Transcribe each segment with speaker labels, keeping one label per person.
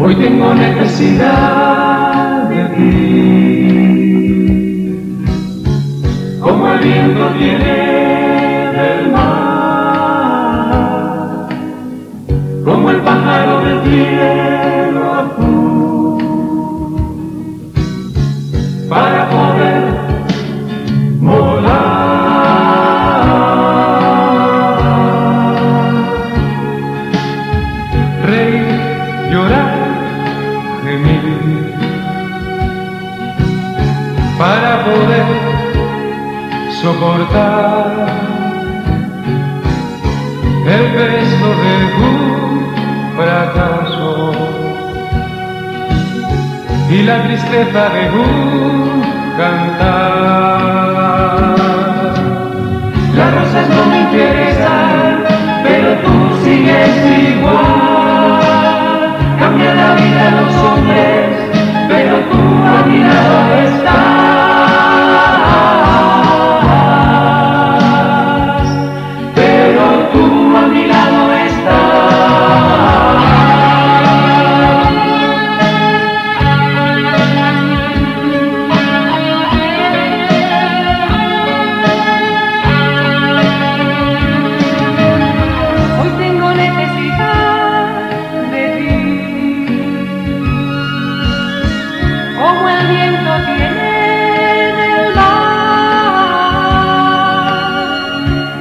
Speaker 1: Hoy tengo necesidad de ti, como el viento viene del mar, como el pájaro del cielo para poder soportar el peso de un fracaso y la tristeza de un cantar.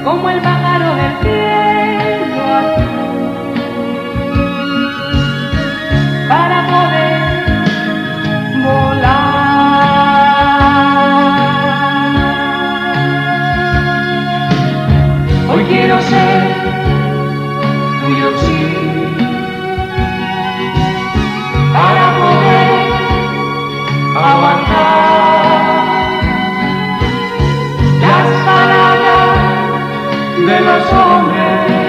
Speaker 2: Como el mar,
Speaker 1: las palabras de los hombres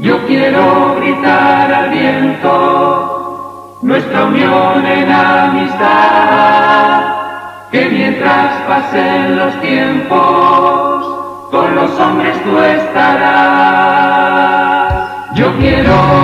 Speaker 1: Yo quiero gritar al viento, nuestra unión en amistad, que mientras pasen los tiempos, con los hombres tú estarás. Yo quiero